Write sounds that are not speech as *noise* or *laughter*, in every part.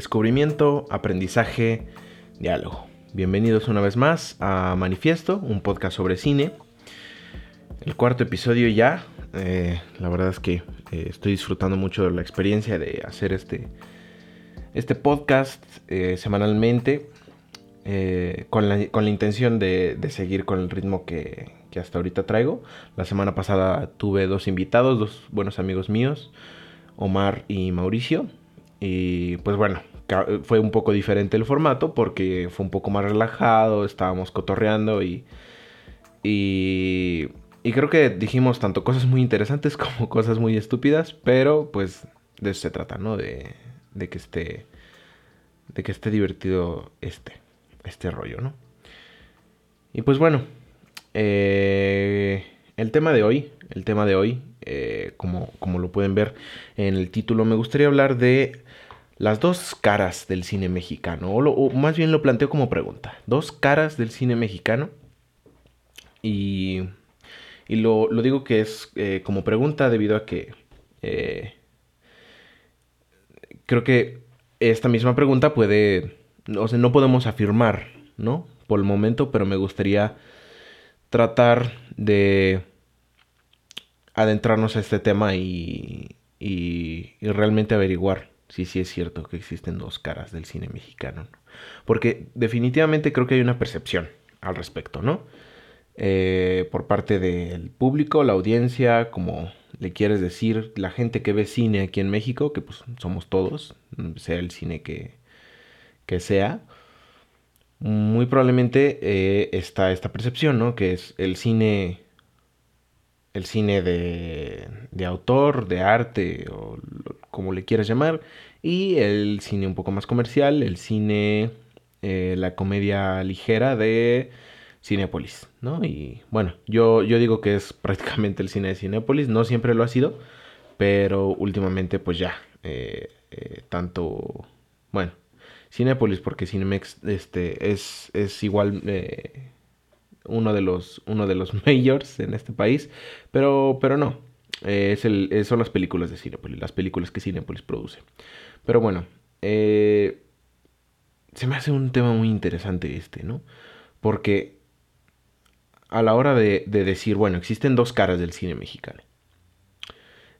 descubrimiento, aprendizaje, diálogo. Bienvenidos una vez más a Manifiesto, un podcast sobre cine. El cuarto episodio ya. Eh, la verdad es que eh, estoy disfrutando mucho de la experiencia de hacer este, este podcast eh, semanalmente. Con la, con, la, intención de, de, seguir con el ritmo que, que hasta ahorita traigo. La semana pasada tuve dos invitados, dos buenos amigos míos, Omar y Mauricio. Y pues bueno, fue un poco diferente el formato porque fue un poco más relajado, estábamos cotorreando y, y, y, creo que dijimos tanto cosas muy interesantes *laughs* como cosas muy estúpidas, pero pues de eso se trata, ¿no? De, de que esté, de que esté divertido este, este rollo, ¿no? Y pues bueno, eh, el tema de hoy, el tema de hoy, eh, como, como lo pueden ver en el título, me gustaría hablar de las dos caras del cine mexicano, o, más bien lo planteo como pregunta, dos caras del cine mexicano. Y, y lo, digo que es eh, como pregunta debido a que creo que esta misma pregunta puede, o sea, no podemos afirmar, ¿no? Por el momento, pero me gustaría tratar de adentrarnos a este tema y, y, realmente averiguar si sí es cierto que existen dos caras del cine mexicano. Porque definitivamente creo que hay una percepción al respecto, ¿no? Eh, por parte del público, la audiencia, como le quieres decir, la gente que ve cine aquí en México, que pues somos todos, sea el cine que, que sea muy probablemente eh, está esta percepción, ¿no? Que es el cine, el cine de, de autor, de arte, o como le quieras llamar, y el cine un poco más comercial, el cine, eh, la comedia ligera de Cinepolis, ¿no? Y bueno, yo, yo digo que es *laughs* prácticamente el cine de Cinepolis, no siempre lo ha sido, pero últimamente pues ya, eh, tanto, bueno, Cinepolis, porque Cinemex este, es, es igual eh, uno, de los, uno de los *laughs* majors en este país, pero, pero no, eh, es el, son las películas de Cinepolis, las películas que Cinepolis produce. Pero bueno, eh, se me hace un tema muy interesante este, ¿no? Porque a la hora de, de decir, bueno, existen dos caras del cine mexicano.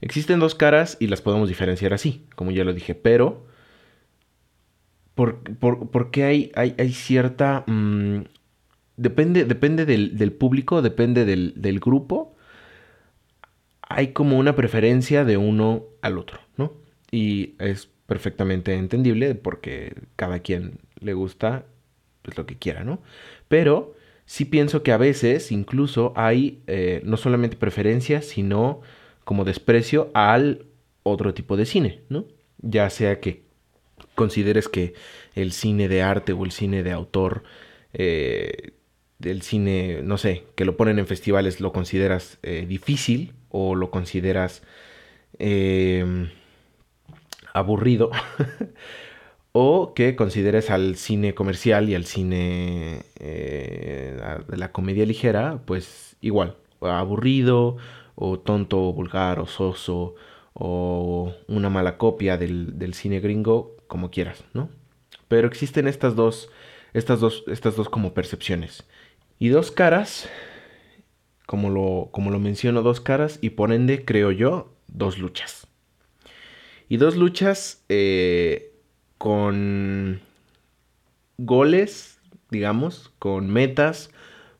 Existen dos caras y las podemos diferenciar así, como ya lo dije, pero porque hay, hay, cierta... Mm, depende depende del, público, depende del, grupo. Hay como una preferencia de uno al otro, ¿no? Y es perfectamente entendible porque cada quien le gusta pues, lo que quiera, ¿no? Pero sí pienso que a veces incluso hay eh, no solamente preferencia, sino como desprecio al otro tipo de cine, ¿no? Ya sea que consideres que el cine de arte o el cine de autor, eh, del cine, no sé, que lo ponen en festivales, lo consideras eh, difícil o lo consideras em, aburrido, *laughs* o que consideres al cine comercial y al cine eh, de la comedia ligera, pues igual, aburrido o tonto o vulgar o soso o una mala copia del, del cine gringo como quieras, ¿no? Pero existen estas dos, estas dos, estas dos como percepciones. Y dos caras, como lo, como lo menciono, dos caras, y por ende, creo yo, dos luchas. Y dos luchas eh, con goles, digamos, con metas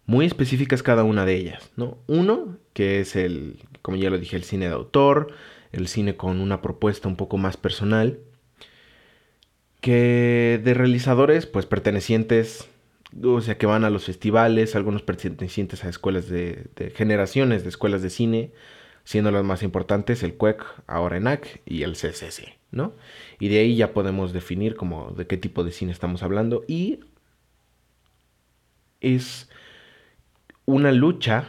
muy específicas cada una de ellas, ¿no? Uno, que es el, como ya lo dije, el cine de autor, el cine con una propuesta un poco más personal, que de realizadores pues pertenecientes, o sea, que van a los festivales, algunos pertenecientes a escuelas de, generaciones de escuelas de cine, siendo las más importantes el CUEC, ahora ENAC y el CCC, ¿no? Y de ahí ya podemos definir como de qué tipo de cine estamos hablando y es una lucha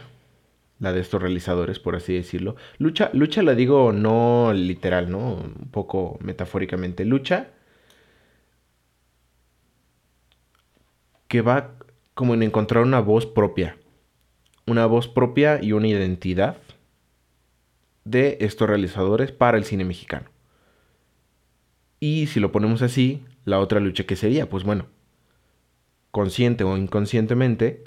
la de estos realizadores, por así decirlo. Lucha, lucha la digo no literal, ¿no? Un poco metafóricamente. Lucha que va como en encontrar una voz propia. Una voz propia y una identidad de estos realizadores para el cine mexicano. Y si lo ponemos así, la otra lucha que sería, pues bueno, consciente o inconscientemente,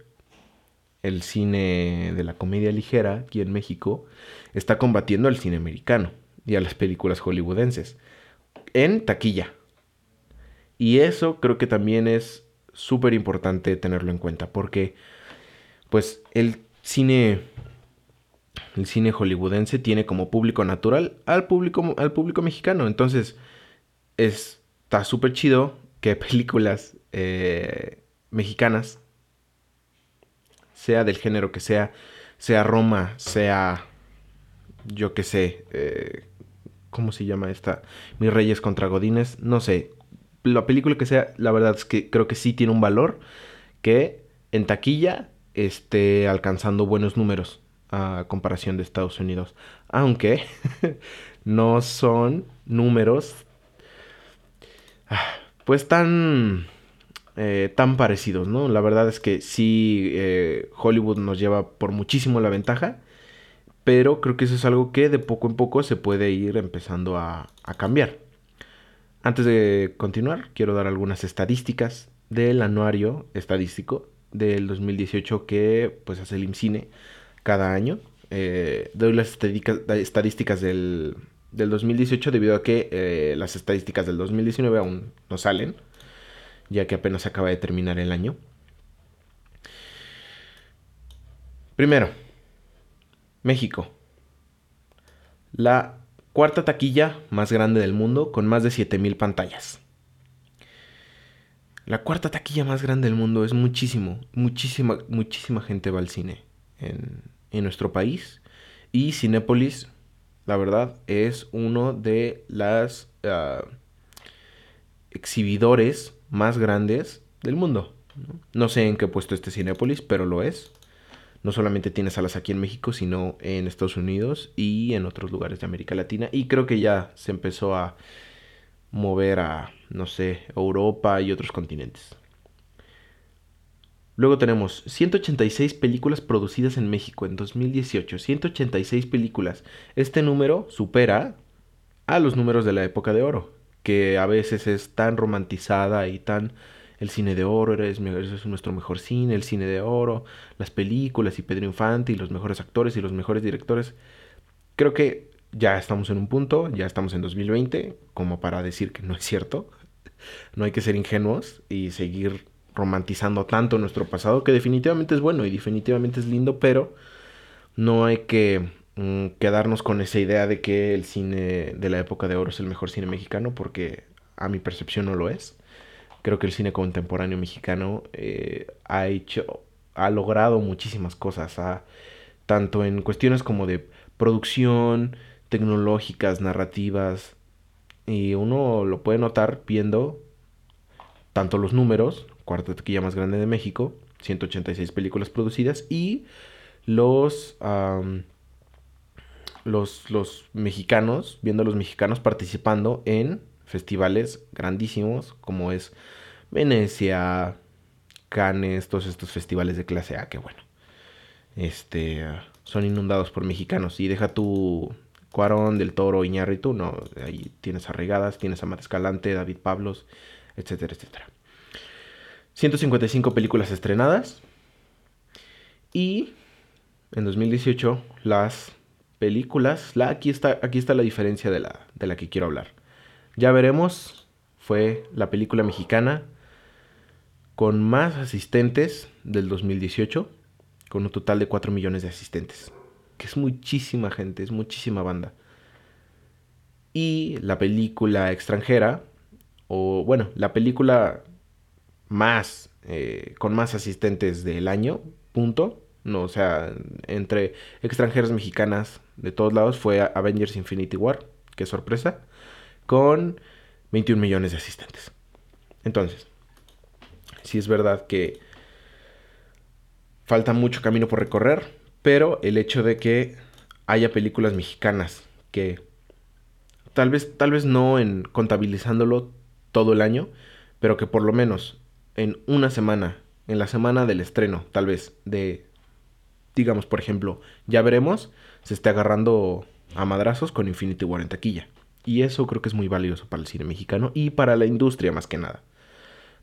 el cine de la comedia ligera aquí en México está combatiendo al cine americano y a las películas hollywoodenses en taquilla. Y eso creo que también es súper importante tenerlo en cuenta porque pues el cine el cine hollywoodense tiene como público natural al público al público mexicano, entonces está súper chido que *laughs* películas eh, mexicanas, sea del género que sea, sea Roma, sea, yo que sé, eh, ¿cómo se llama esta? Mis Reyes contra Godines, no sé, la película que sea, la verdad es que creo que sí tiene un valor que en taquilla esté alcanzando buenos números a comparación de Estados Unidos. Aunque *laughs* no son números pues tan, eh, tan parecidos, ¿no? La verdad es que sí, eh, Hollywood nos lleva por muchísimo la ventaja, pero creo que eso es algo que de poco en poco se puede ir empezando a cambiar. Antes de continuar, quiero dar algunas estadísticas del anuario estadístico del 2018 que pues hace el IMCINE cada año. Eh, doy las estadísticas del, del 2018 debido a que eh, las estadísticas del 2019 aún no salen, ya que apenas acaba de terminar el año. Primero, México. La cuarta taquilla más grande del mundo con más de 7000 pantallas. La cuarta taquilla más grande del mundo es muchísimo, muchísima, muchísima gente va al cine en, nuestro país. Y Cinépolis la verdad, es uno de las ah, exhibidores más grandes del mundo. ¿no? sé en qué puesto esté Cinepolis, pero lo es. No solamente tiene salas aquí en México, sino en Estados Unidos y en otros lugares de América Latina. Y creo que ya se empezó a mover a, no sé, Europa y otros continentes. Luego tenemos 186 películas producidas en México en 2018. 186 películas. Este número supera a los números de la época de oro, que a veces es tan romantizada y tan... El cine de oro es, es nuestro mejor cine, el cine de oro, las películas y Pedro Infante y los mejores actores y los mejores directores. Creo que ya estamos en un punto, ya estamos en 2020, como para decir que no es cierto. No hay que ser ingenuos y seguir romantizando tanto nuestro pasado, que definitivamente es bueno y definitivamente es lindo, pero no hay que mm, quedarnos con esa idea de que el cine de la época de oro es el mejor cine mexicano, porque a mi percepción no lo es. Creo que el cine contemporáneo mexicano eh, ha hecho, ha logrado muchísimas cosas, tanto en cuestiones como de producción, tecnológicas, narrativas, y uno lo puede notar viendo tanto los números cuarta taquilla más grande de México, 186 películas producidas y los, los, los mexicanos, viendo a los mexicanos participando en festivales grandísimos como es Venecia, Cannes, todos estos festivales de clase A que bueno, este, son inundados por mexicanos y deja tu Cuarón, Del Toro, Iñárritu, no, ahí tienes a tienes a Mate Escalante, David Pablos, etcétera, etcétera. 155 películas estrenadas. Y en 2018 las películas, la, aquí, está, aquí está la diferencia de la, de la que quiero hablar. Ya veremos, fue la película mexicana con más asistentes del 2018, con un total de 4 millones de asistentes, que es muchísima gente, es muchísima banda. Y la película extranjera, o bueno, la película más, eh, con más asistentes del año, punto. No, o sea, entre extranjeras mexicanas de todos lados fue Avengers Infinity War, qué sorpresa, con 21 millones de asistentes. Entonces, sí es verdad que falta mucho camino por recorrer, pero el hecho de que haya películas mexicanas que tal vez, tal vez no en contabilizándolo todo el año, pero que por lo menos en una semana, en la semana del estreno, tal vez, de, digamos, por ejemplo, ya veremos, se esté agarrando a madrazos con Infinity War en taquilla. Y eso creo que es muy valioso para el cine mexicano y para la industria más que nada.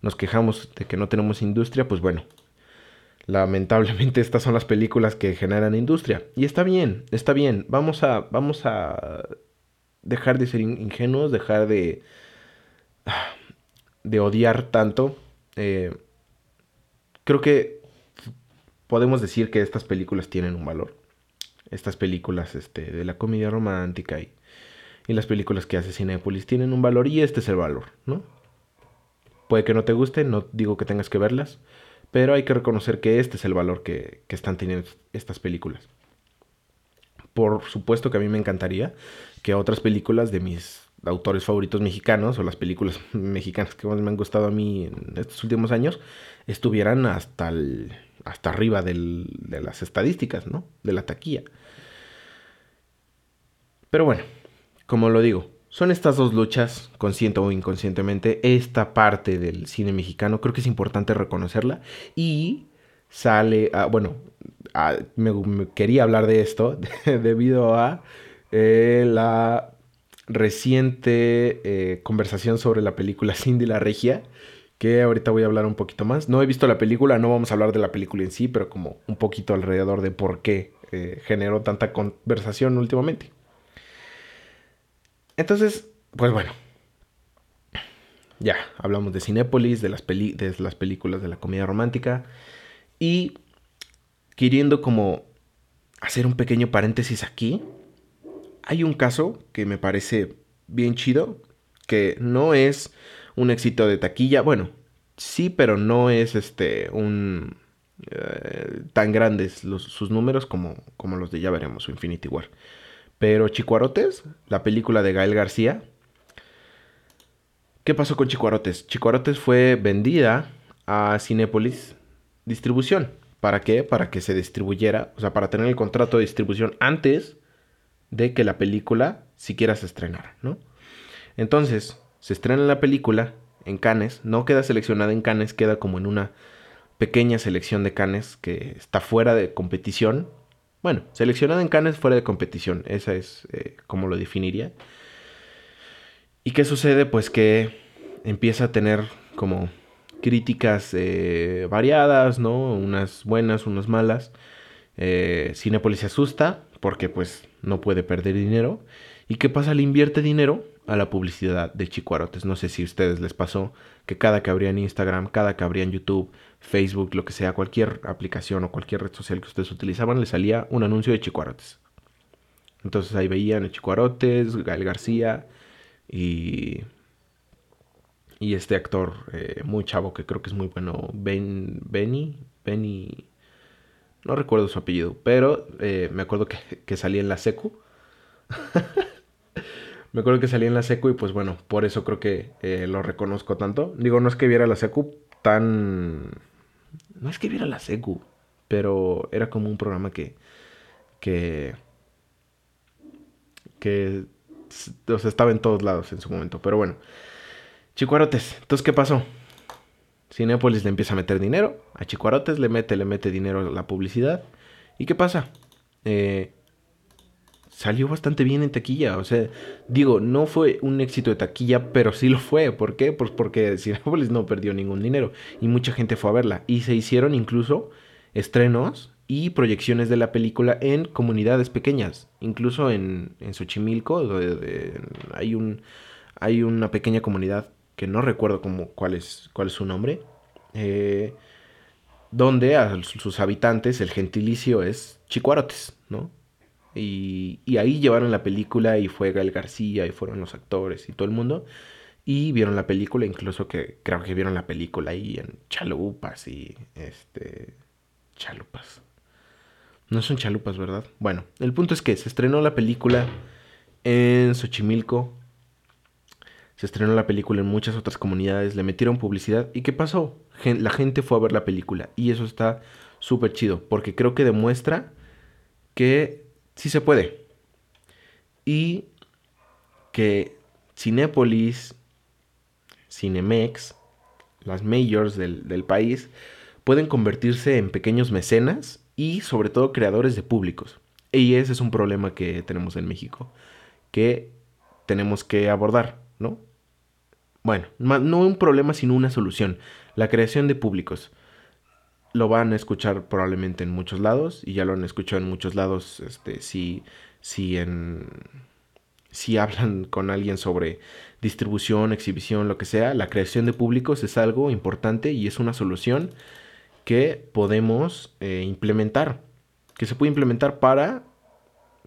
Nos quejamos de que no tenemos industria, pues bueno, lamentablemente *laughs* estas son las películas que generan industria. Y está bien, está bien. Vamos a, vamos a dejar de ser ingenuos, dejar de, *sighs* de odiar tanto. Eh, creo que podemos decir que estas películas tienen un valor. Estas películas este, de la comedia romántica y, y las películas que hace Cinepolis tienen un valor y este es el valor, ¿no? Puede que no te guste, no digo que tengas que verlas, pero hay que reconocer que este es el valor que, están teniendo estas películas. Por supuesto que a mí me encantaría que otras películas de mis autores favoritos mexicanos o las películas *laughs* mexicanas que más me han gustado a mí en estos últimos años estuvieran hasta hasta arriba de las estadísticas, ¿no? De la taquilla. Pero bueno, como lo digo, son estas dos luchas, consciente o inconscientemente, esta parte del cine mexicano, creo que es importante reconocerla y sale, bueno, me, quería hablar de esto *laughs* debido a eh, la reciente eh, conversación sobre la película Cindy la Regia, que ahorita voy a hablar un poquito más. No he visto la película, no vamos a hablar de la película en sí, pero como un poquito alrededor de por qué eh, generó tanta conversación últimamente. Entonces, pues bueno, ya hablamos de Cinépolis, de las, de las películas de la comedia romántica. Y queriendo como hacer un pequeño paréntesis aquí, hay un caso que me parece bien chido, que no es un éxito de taquilla, bueno, sí, pero no es este un eh, tan grandes sus números como, como los de ya veremos Infinity War. Pero Chicuarotes, la película de Gael García, ¿qué pasó con Chicuarotes? Chicuarotes fue vendida a Cinépolis Distribución. ¿Para qué? Para que se distribuyera, o sea, para tener el contrato de distribución antes de que la película siquiera se estrenara, ¿no? Entonces, se estrena la película en Cannes, no queda seleccionada en Cannes, queda como en una pequeña selección de Cannes que está fuera de competición. Bueno, seleccionada en Cannes fuera de competición, esa es eh, como lo definiría. ¿Y qué sucede? Pues que empieza a tener como críticas eh, variadas, ¿no? Unas buenas, unas malas. Eh, Cinepolis se asusta porque pues no puede perder dinero. ¿Y qué pasa? Le invierte dinero a la publicidad de Chicuarotes. No sé si a ustedes les pasó que cada que abrían Instagram, cada que abrían YouTube, Facebook, lo que sea, cualquier aplicación o cualquier red social que ustedes utilizaban, les salía un anuncio de Chicuarotes. Entonces ahí veían a Chicuarotes, Gael García y, y este actor eh, muy chavo que creo que es muy bueno, Ben, Benny, Benny, no recuerdo su apellido, pero eh, me acuerdo que, que salía en la secu. *laughs* Me acuerdo que salí en la secu y pues bueno, por eso creo que eh, lo reconozco tanto. Digo, no es que viera la secu tan... No es que viera la secu, pero era como un programa que... que... que... O estaba en todos lados en su momento. Pero bueno. Chicuarotes. Entonces, ¿qué pasó? Cinepolis le empieza a meter dinero. A Chicuarotes le mete, le mete dinero la publicidad. ¿Y qué pasa? Eh, salió bastante bien en taquilla. O sea, digo, no fue un éxito de taquilla, pero sí lo fue. ¿Por qué? Pues porque *laughs* Cinepolis no perdió ningún dinero y mucha gente fue a verla. Y se hicieron incluso estrenos y proyecciones de la película en comunidades pequeñas. Incluso en, en Xochimilco hay, un, hay una pequeña comunidad que no recuerdo cómo, cuál, es, cuál es su nombre. Eh, donde a sus habitantes el gentilicio es chicuarotes, ¿no? Y, ahí llevaron la película y fue Gael García y fueron los actores y todo el mundo. Y vieron la película, incluso que creo que vieron la película ahí en chalupas y este... Chalupas. No son chalupas, ¿verdad? Bueno, el punto es que se estrenó la película en Xochimilco. Se estrenó la película en muchas otras comunidades, le metieron publicidad. ¿Y qué pasó? La gente fue a ver la película. Y eso está súper chido, porque creo que demuestra que sí se puede. Y que Cinépolis, Cinemex, las majors del, del, país, pueden convertirse en pequeños mecenas y sobre todo creadores de públicos. Y ese es un problema que tenemos en México, que tenemos que abordar, ¿no? Bueno, no un problema, sino una solución. La creación de públicos. Lo van a escuchar probablemente en muchos lados, y ya lo han escuchado en muchos lados, este, si, si en... Si *laughs* hablan con alguien sobre distribución, exhibición, lo que sea, la creación de públicos es algo importante y es una solución que podemos eh, implementar, que se puede implementar para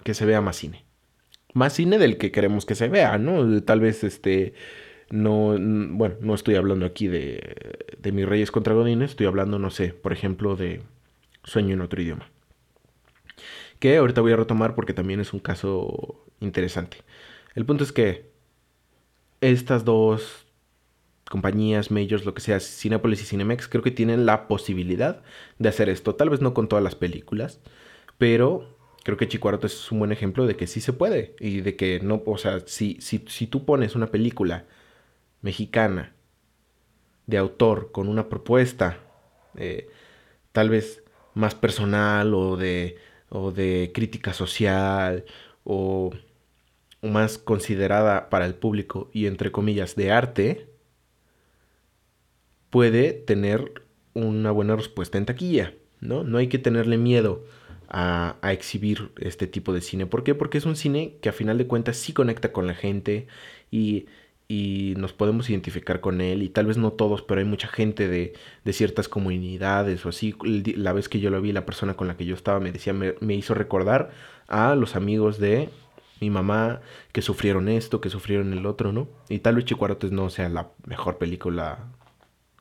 que se vea más cine. Más cine del que queremos que se vea, ¿no? Tal vez este no, bueno, no estoy hablando aquí de, de mis reyes contra Godines, estoy hablando, no sé, por ejemplo, de Sueño en otro idioma. Que ahorita voy a retomar porque también es un caso interesante. El punto es que estas dos compañías, majors, lo que sea, Cinepolis y Cinemex, creo que tienen la posibilidad de hacer esto. Tal vez no con todas las películas, pero creo que Chicuarto es un buen ejemplo de que sí se puede y de que no, o sea, si, si, si tú pones una película mexicana de autor con una propuesta eh, tal vez más personal o de, o de crítica social o, más considerada para el público y entre comillas de arte, puede tener una buena respuesta en taquilla, ¿no? No hay que tenerle miedo a, a, exhibir este tipo de cine. ¿Por qué? Porque es un cine que a final de cuentas sí conecta con la gente y y nos podemos identificar con él y tal vez no todos, pero hay mucha gente de, de ciertas comunidades o así. La vez que yo lo vi, la persona con la que yo estaba me decía, me, me, hizo recordar a los amigos de mi mamá que sufrieron esto, que sufrieron el otro, ¿no? Y tal vez Chicuarotes no sea la mejor película,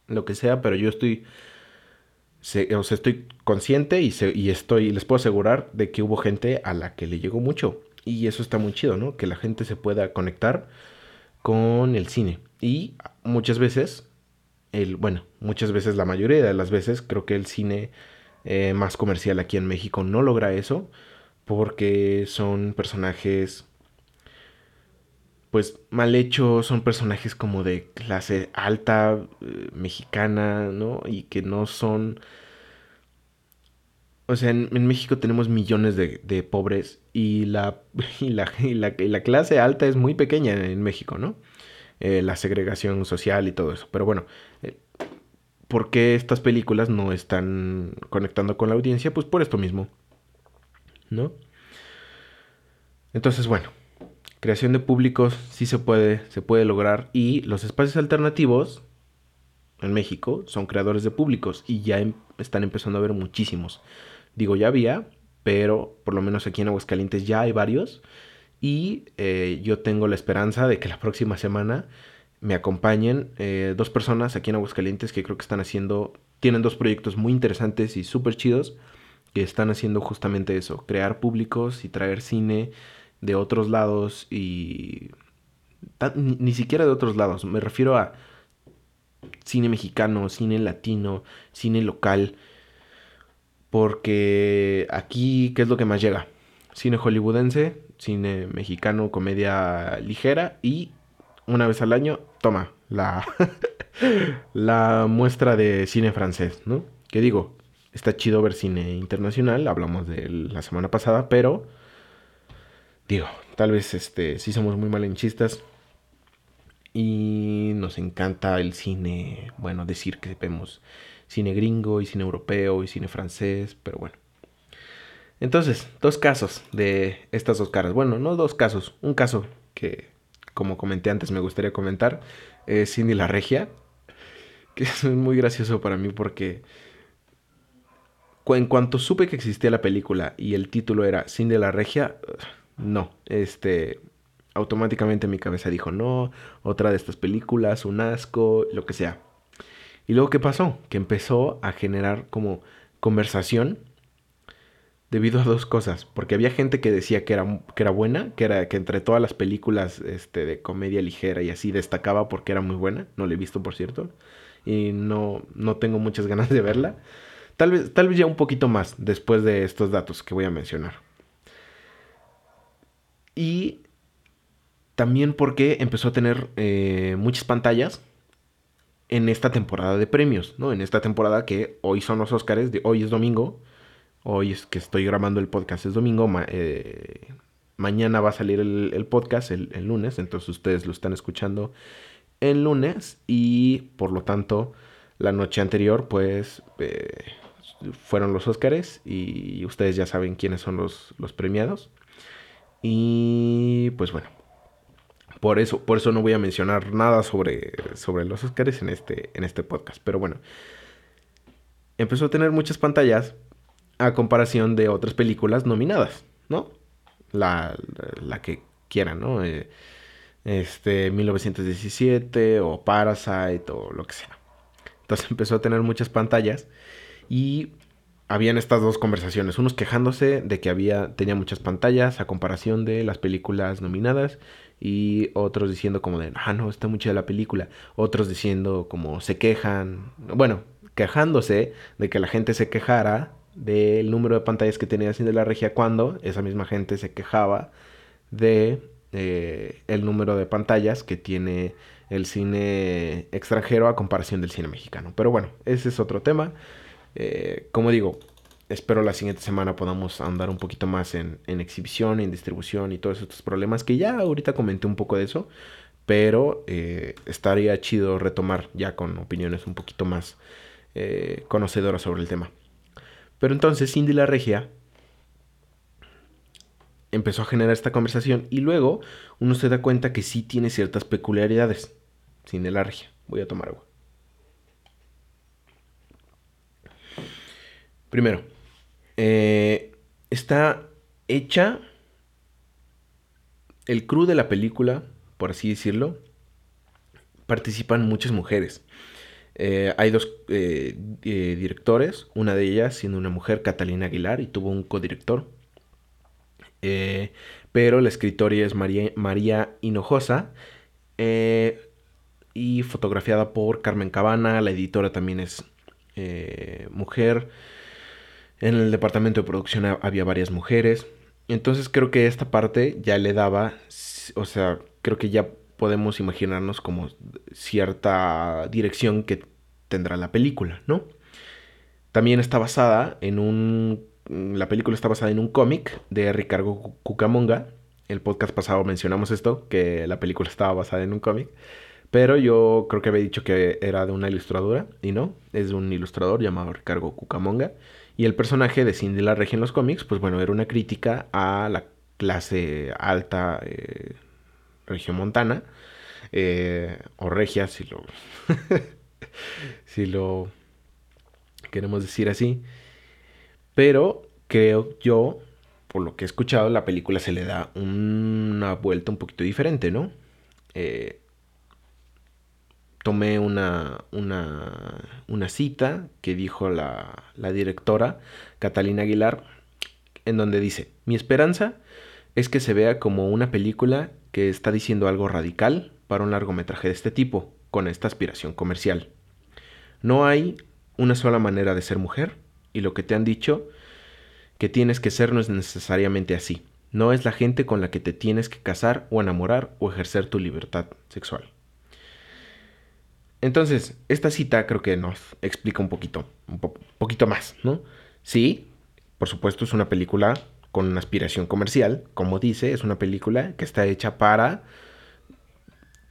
lo que sea, pero yo estoy, se, o sea, estoy consciente y, se, y estoy, les puedo asegurar de que hubo gente a la que le llegó mucho. Y eso está muy chido, ¿no? Que la gente se pueda conectar con el cine. Y muchas veces, el, bueno, muchas veces, la mayoría de las veces, creo que el cine eh, más comercial aquí en México no logra eso porque son personajes pues mal hechos, son personajes como de clase alta eh, mexicana, ¿no? Y que no son... O sea, en, México tenemos millones de pobres *laughs* y la, y la, y, la, clase alta es muy pequeña en México, ¿no? Eh, la segregación social y todo eso. Pero bueno, eh, ¿por qué estas películas no están conectando con la audiencia? Pues por esto mismo, ¿no? Entonces, bueno, creación de públicos sí se puede, se puede lograr y los espacios alternativos en México son creadores de públicos y ya em están empezando a haber muchísimos. Digo, ya había, pero por lo menos aquí en Aguascalientes ya hay varios. Y eh, yo tengo la esperanza de que la próxima semana me acompañen eh, dos personas aquí en Aguascalientes que creo que están haciendo, tienen dos proyectos muy interesantes y súper chidos que están haciendo justamente eso, crear públicos y traer cine de otros lados y ni, ni siquiera de otros lados, me refiero a cine mexicano, cine latino, cine local porque aquí, ¿qué es lo que más llega? Cine hollywoodense, cine mexicano, comedia ligera y una vez al año, toma, la, *laughs* la muestra de cine francés, ¿no? Que digo, está chido ver cine internacional, hablamos de la semana pasada, pero digo, tal vez este sí somos muy malenchistas y nos encanta el cine, bueno, decir que vemos cine gringo y cine europeo y cine francés, pero bueno. Entonces, dos casos de estas dos caras. Bueno, no dos casos, un caso que, como comenté antes, me gustaría comentar, es Cindy la Regia, que es muy gracioso para mí porque en cuanto supe que existía la película y el título era Cindy la Regia, no, este, automáticamente mi cabeza dijo, no, otra de estas películas, un asco, lo que sea. Y luego, ¿qué pasó? Que empezó a generar como conversación debido a dos cosas. Porque había gente que decía que era, que era buena, que era que entre todas las películas este, de comedia ligera y así destacaba porque era muy buena. No la he visto, por cierto. Y no, no tengo muchas *laughs* ganas de verla. Tal vez, tal vez ya un poquito más después de estos datos que voy a mencionar. Y también porque empezó a tener eh, muchas pantallas en esta temporada de premios, ¿no? En esta temporada que hoy son los Oscars, de, hoy es domingo, hoy es que estoy grabando el podcast, es domingo, eh, mañana va a salir el, podcast el, lunes, entonces ustedes lo están escuchando el lunes y por lo tanto la noche anterior pues eh, fueron los Óscares y ustedes ya saben quiénes son los premiados. Y pues bueno, por eso, por eso no voy a mencionar nada sobre, sobre los Óscares en este, en este podcast. Pero bueno, empezó a tener muchas pantallas a comparación de otras películas nominadas, ¿no? La, la que quieran, ¿no? Eh, este, 1917 o Parasite o lo que sea. Entonces *laughs* empezó a tener muchas pantallas y habían estas dos conversaciones, unos quejándose de que había tenía muchas pantallas a comparación de las películas nominadas y otros diciendo como de, "Ah, no, está mucha la película." Otros diciendo como se quejan, bueno, quejándose de que la gente se quejara del número de pantallas que tenía de la Regia cuando esa misma gente se quejaba de eh, el número de pantallas que tiene el cine extranjero a comparación del cine mexicano. Pero bueno, ese es otro tema. Eh, como digo, espero la siguiente semana podamos andar un poquito más en, exhibición, en distribución y todos estos problemas que ya ahorita comenté un poco de eso, pero eh, estaría chido retomar ya con opiniones un poquito más eh, conocedoras sobre el tema. Pero entonces Cindy la Regia empezó a generar esta conversación y luego uno se da cuenta que sí tiene ciertas peculiaridades. Cindy la Regia. Voy a tomar agua. Primero, eh, está hecha el crew de la película, por así decirlo, participan muchas mujeres. Eh, hay dos eh, directores, una de ellas siendo una mujer, Catalina Aguilar, y tuvo un codirector. pero la escritora es María, María Hinojosa y fotografiada por Carmen Cabana. La editora también es mujer. En el departamento de producción había varias mujeres. Entonces creo que esta parte ya le daba, o sea, creo que ya podemos imaginarnos como cierta dirección que tendrá la película, ¿no? También está basada en un... La película está basada en un cómic de Ricardo Cucamonga. El podcast pasado mencionamos esto, que la película estaba basada en un cómic. Pero yo creo que había dicho que era de una ilustradora, y no, es de un ilustrador llamado Ricardo Cucamonga. Y el personaje de Cindy la Regia en los cómics, pues bueno, era una crítica a la clase alta eh, regiomontana, eh, o regia, si lo, *laughs* si lo queremos decir así. Pero creo yo, por lo que he escuchado, la película se le da una vuelta un poquito diferente, ¿no? Eh, tomé una, una, cita que dijo la, la directora Catalina Aguilar, en donde dice, mi esperanza es que se vea como una película que está diciendo algo radical para un largometraje de este tipo, con esta aspiración comercial. No hay una sola manera de ser mujer, y lo que te han dicho que tienes que ser no es necesariamente así. No es la gente con la que te tienes que casar o enamorar o ejercer tu libertad sexual. Entonces, esta cita creo que nos explica un poquito, un poquito más, ¿no? Sí, por supuesto es una película con una aspiración comercial, como dice, es una película que está hecha para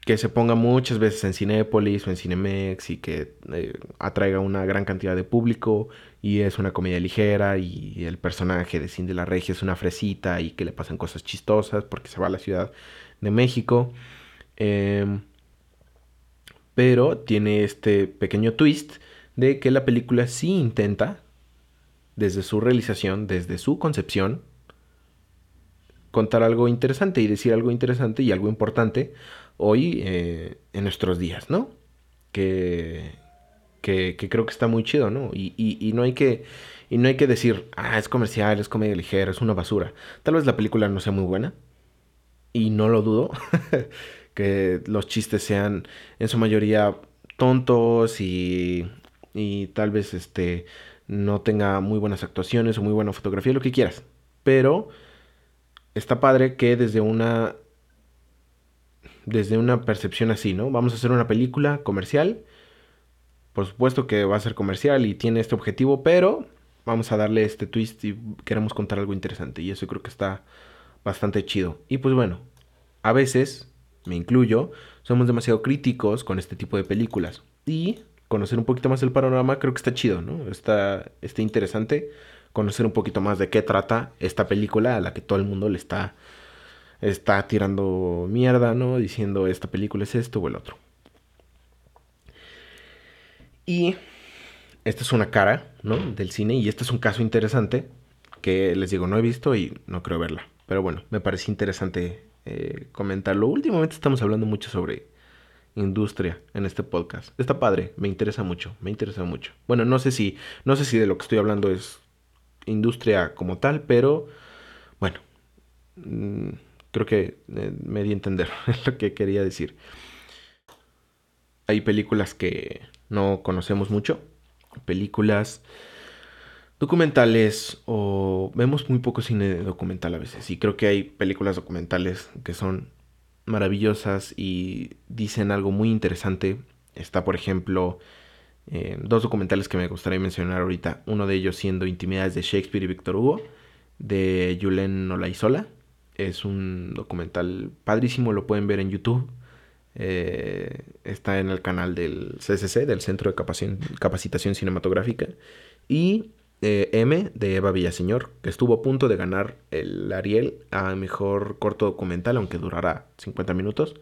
que se ponga muchas veces en Cinépolis o en Cinemex y que eh, atraiga una gran cantidad de público y es una comedia ligera y el personaje de Cindy la Regia es una fresita y que le pasan cosas chistosas porque se va a la Ciudad de México. Eh, pero tiene este pequeño twist de que la película sí intenta, desde su realización, desde su concepción, contar algo interesante y decir algo interesante y algo importante hoy eh, en nuestros días, ¿no? Que, que, creo que está muy chido, ¿no? Y, y, no hay que, y no hay que decir, ah, es comercial, es comedia ligera, es una basura. Tal vez la película no sea muy buena, y no lo dudo. *laughs* que los chistes sean en su mayoría tontos y, y tal vez este no tenga muy buenas actuaciones o muy buena fotografía, lo que quieras. Pero está padre que desde una desde una percepción así, ¿no? Vamos a hacer una película comercial. Por supuesto que va a ser comercial y tiene este objetivo, pero vamos a darle este twist y queremos contar algo interesante. Y eso creo que está bastante chido. Y pues bueno, a veces, me incluyo, somos demasiado críticos con este tipo de películas. Y conocer un poquito más el panorama creo que está chido, ¿no? Está, está interesante conocer un poquito más de qué trata esta película a la que todo el mundo le está, está tirando mierda, ¿no? Diciendo esta película es esto o el otro. Y esta es una cara, ¿no? Del cine y este es un caso interesante que les digo, no he visto y no creo verla. Pero bueno, me parece interesante eh, comentarlo. Últimamente estamos hablando mucho sobre industria en este podcast. Está padre, me interesa mucho, me interesa mucho. Bueno, no sé si, no sé si de lo que estoy hablando es industria como tal, pero bueno, mm, creo que eh, me di a entender *laughs* lo que quería decir. Hay películas que no conocemos mucho, películas documentales o vemos muy poco cine documental a veces y creo que hay películas documentales que son maravillosas y dicen algo muy interesante. Está, por ejemplo, eh, dos documentales que me gustaría mencionar ahorita. Uno de ellos siendo Intimidades de Shakespeare y Víctor Hugo, de Julen Olaizola. Es un documental padrísimo, lo pueden ver en YouTube. Eh, está en el canal del CCC, del Centro de Capacitación Cinematográfica. Y M de Eva Villaseñor, que estuvo a punto de ganar el Ariel a mejor corto documental, aunque durará 50 minutos.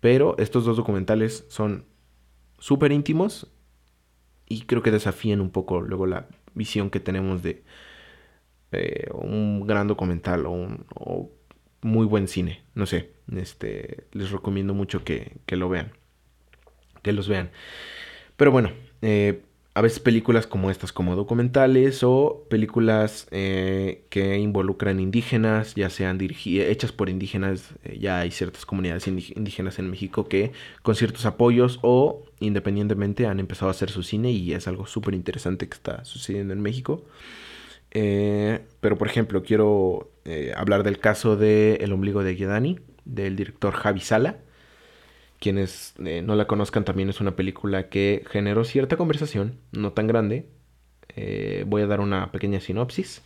Pero estos dos documentales son súper íntimos y creo que desafían un poco luego la visión que tenemos de eh, un gran documental o un muy buen cine. No sé, este, les recomiendo mucho que, que lo vean, que los vean. Pero bueno, eh, a veces películas como estas, como documentales o películas eh, que involucran indígenas, ya sean hechas por indígenas, eh, ya hay ciertas comunidades indígenas en México que con ciertos apoyos o independientemente han empezado a hacer su cine y es algo súper interesante que está sucediendo en México. Eh, pero por ejemplo, quiero hablar del caso de El ombligo de Guedani, del director Javi Sala quienes eh, no la conozcan, también es una película que generó cierta conversación, no tan grande. Eh, voy a dar una pequeña sinopsis.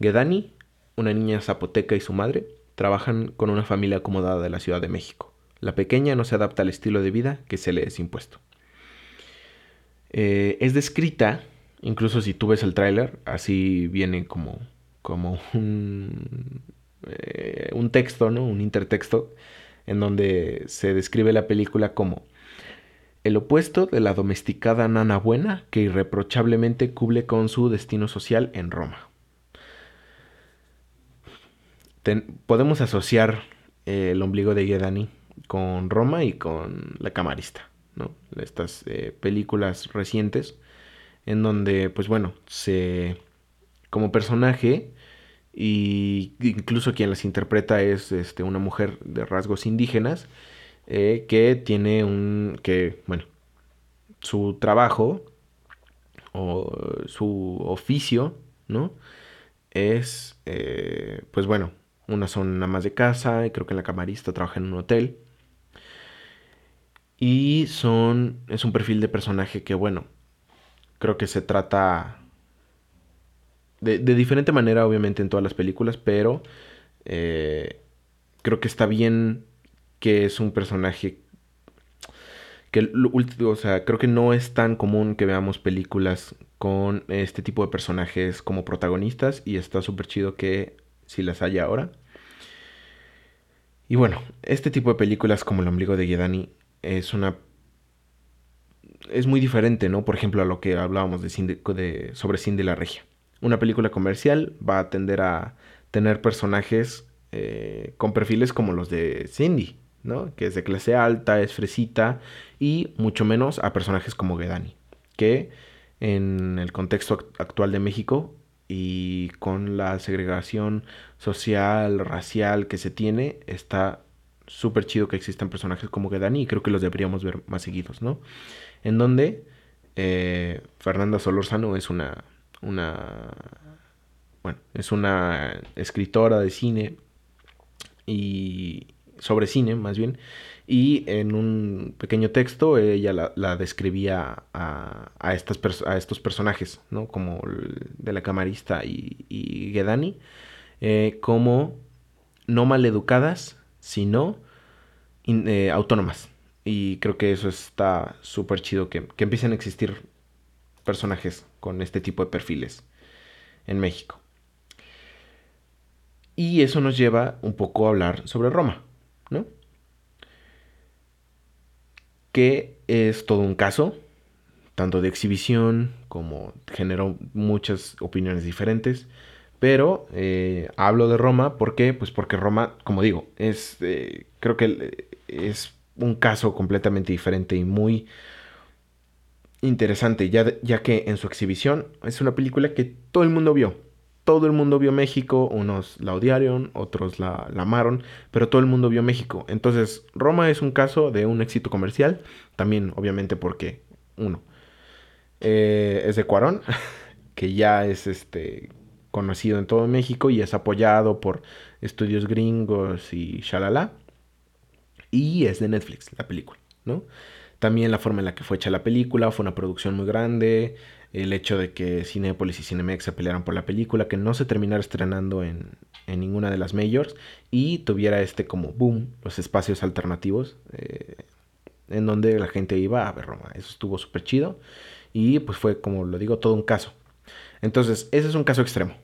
Gedani, una niña zapoteca y su madre, trabajan con una familia acomodada de la Ciudad de México. La pequeña no se adapta al estilo de vida que se le es impuesto. Eh, es descrita, incluso si tú ves el tráiler, así viene como, como un, un texto, ¿no? Un intertexto en donde se describe la película como el opuesto de la domesticada nana buena que irreprochablemente cubre con su destino social en Roma. podemos asociar eh, el ombligo de Guedani con Roma y con La Camarista, ¿no? Estas eh, películas recientes en donde, pues bueno, se como personaje y incluso quien las interpreta es este, una mujer de rasgos indígenas eh, que tiene un que bueno su trabajo o su oficio no es eh, pues bueno una son más de casa y creo que la camarista trabaja en un hotel. Y son es un perfil de personaje que bueno creo que se trata de, diferente manera, obviamente, en todas las películas, pero eh, creo que está bien que es un personaje que, o sea, creo que no es tan común que veamos películas con este tipo de personajes como protagonistas y está súper chido que si las haya ahora. Y bueno, este tipo de películas como El ombligo de Guedani es una... Es muy diferente, ¿no? Por ejemplo, a lo que hablábamos de, de sobre Cindy la Regia una película comercial va a tender a tener personajes eh, con perfiles como los de Cindy, ¿no? Que es de clase alta, es fresita y mucho menos a personajes como Gedani, que en el contexto actual de México y con la segregación social, racial que se tiene, está súper chido que existan personajes como Gedani y creo que los deberíamos ver más seguidos, ¿no? En donde eh, Fernanda Solorzano es una una, bueno, es una escritora de cine y sobre cine más bien, y en un pequeño texto ella la, describía a, a, estas a estos personajes, ¿no? Como de la camarista y, y Gedani, eh, como no maleducadas, sino eh, autónomas. Y creo que eso está súper chido, que, que empiecen a existir personajes con este tipo de perfiles en México. Y eso nos lleva un poco a hablar sobre Roma, ¿no? Que es todo un caso, tanto de exhibición como generó muchas opiniones diferentes. Pero eh, hablo de Roma, ¿por qué? Pues porque Roma, como digo, es eh, creo que es un caso completamente diferente y muy interesante, ya, ya que en su exhibición es una película que todo el mundo vio. Todo el mundo vio México, unos la odiaron, otros la, amaron, pero todo el mundo vio México. Entonces, Roma es un caso de un éxito comercial, también obviamente porque, uno, eh, es de Cuarón, *laughs* que ya es este conocido en todo México y es apoyado por estudios gringos y shalala. Y es de Netflix la película, ¿no? También la forma en la que fue hecha la película, fue una producción muy grande, el hecho de que Cinepolis y Cinemex se pelearan por la película, que no se terminara estrenando en, en ninguna de las majors y tuviera este como boom, los espacios alternativos eh, en donde la gente iba a ver Roma. Eso estuvo súper chido y pues fue, como lo digo, todo un caso. Entonces, ese es un caso extremo.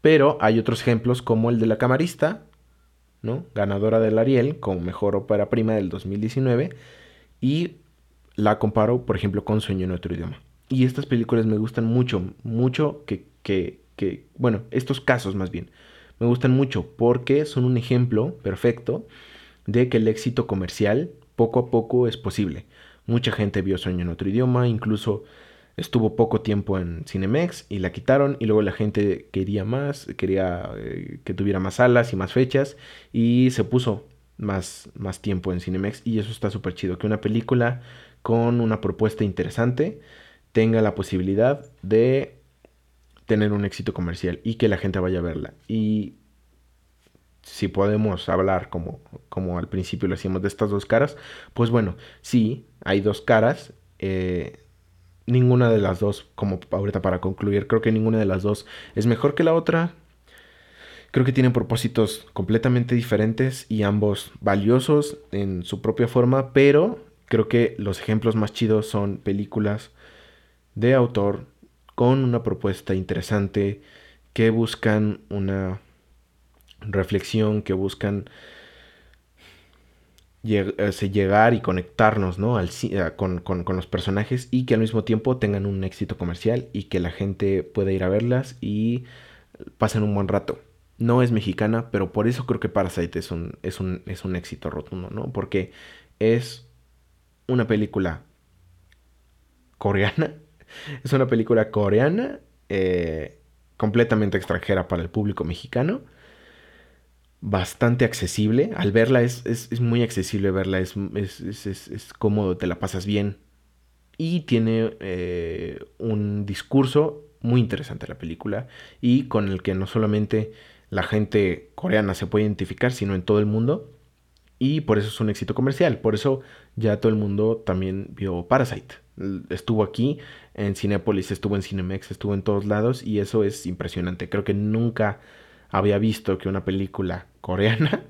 Pero hay otros ejemplos como el de la camarista, ¿no? Ganadora del Ariel como mejor ópera prima del 2019 y la comparo, por ejemplo, con Sueño en otro idioma. Y estas películas me gustan mucho, mucho que, que, que, bueno, estos casos más bien, me gustan mucho porque son un ejemplo perfecto de que el éxito comercial poco a poco es posible. Mucha gente vio Sueño en otro idioma, incluso estuvo poco tiempo en Cinemex y la quitaron y luego la gente quería más, quería eh, que tuviera más salas y más fechas y se puso más, más tiempo en Cinemex y eso está súper chido, que una película con una propuesta interesante tenga la posibilidad de tener un éxito comercial y que la gente vaya a verla. Y si podemos hablar como, como al principio lo hacíamos de estas dos caras, pues bueno, sí, hay dos caras. Eh, ninguna de las dos, como ahorita para concluir, creo que ninguna de las dos es mejor que la otra. Creo que tienen propósitos completamente diferentes y ambos valiosos en su propia forma, pero creo que los ejemplos más chidos son películas de autor con una propuesta interesante que buscan una reflexión, que buscan llegar y conectarnos ¿no? Al, con, con, con, los personajes y que al mismo tiempo tengan un éxito comercial y que la gente pueda ir a verlas y pasen un buen rato. No es mexicana, pero por eso creo que Parasite es un, es un, es un éxito rotundo, ¿no? Porque es una película coreana. *laughs* Es una película coreana eh, completamente extranjera para el público mexicano bastante accesible. Al verla es, es, muy accesible verla, es, es, cómodo, te la pasas bien. Y tiene eh, un discurso muy interesante la película y con el que no solamente la gente coreana se puede identificar, sino en todo el mundo. Y por eso es un éxito comercial. Por eso ya todo el mundo también vio Parasite. Estuvo aquí en Cinepolis, estuvo en Cinemex, estuvo en todos lados y eso es impresionante. Creo que nunca había visto que una película *laughs* coreana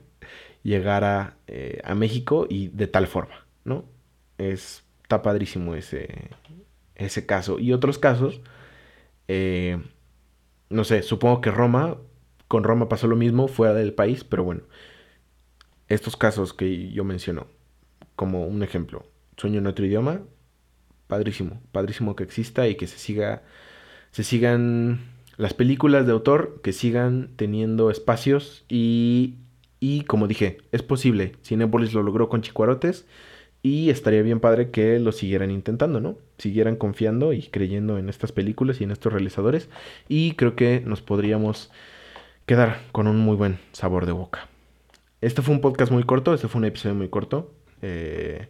llegara eh, a México y de tal forma, ¿no? Es, está padrísimo ese, ese caso. Y otros casos, eh, no sé, supongo que Roma, con Roma pasó lo mismo fuera del país, pero bueno, estos casos que yo menciono, como un ejemplo, Sueño en otro idioma, padrísimo, padrísimo que exista y que se siga, se sigan las películas de autor que sigan teniendo espacios y, y como dije, es posible. Cinepolis lo logró con Chicuarotes y estaría bien padre que lo siguieran intentando, ¿no? Siguieran confiando y creyendo en estas películas y en estos realizadores y creo que nos podríamos quedar con un muy buen sabor de boca. Este fue un podcast muy corto, este fue un episodio muy corto. Eh,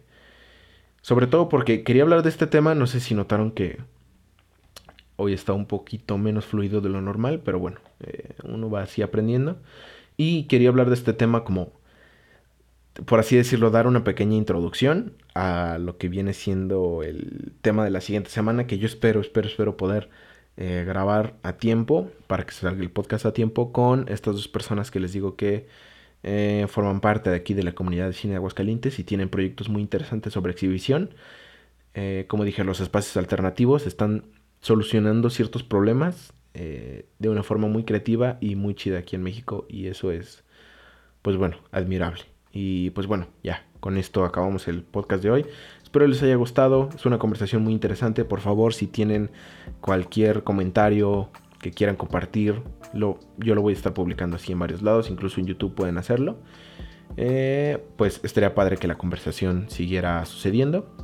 sobre todo porque quería hablar de este tema, no sé si notaron que Hoy está un poquito menos fluido de lo normal, pero bueno, eh, uno va así aprendiendo. Y quería hablar de este tema como, por así decirlo, dar una pequeña introducción a lo que viene siendo el tema de la siguiente semana, que yo espero, espero, espero poder eh, grabar a tiempo, para que salga el podcast a tiempo, con estas dos personas que les digo que eh, forman parte de aquí de la comunidad de cine de Aguascalientes y tienen proyectos muy interesantes sobre exhibición. Eh, como dije, los espacios alternativos están solucionando ciertos problemas eh, de una forma muy creativa y muy chida aquí en México y eso es, pues bueno, admirable. Y pues bueno, ya, con esto acabamos el podcast de hoy. Espero les haya gustado, es una conversación muy interesante. Por favor, si tienen cualquier comentario que quieran compartir, lo, yo lo voy a estar publicando así en varios lados, incluso en YouTube pueden hacerlo. Eh, pues estaría padre que la conversación siguiera sucediendo.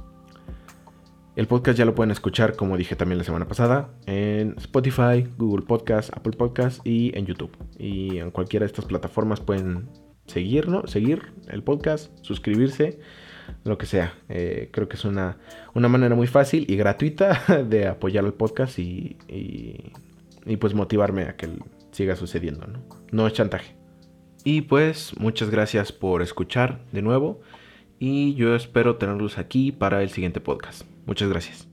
El podcast ya lo pueden escuchar, como dije también la semana pasada, en Spotify, Google Podcast, Apple Podcast y en YouTube. Y en cualquiera de estas plataformas pueden seguirnos, seguir el podcast, suscribirse, lo que sea. Eh, creo que es una, una, manera muy fácil y gratuita *laughs* de apoyar al podcast y, y, pues motivarme a que siga sucediendo. ¿no? no es chantaje. Y pues muchas gracias por escuchar de nuevo y yo espero tenerlos aquí para el siguiente podcast. Muchas gracias.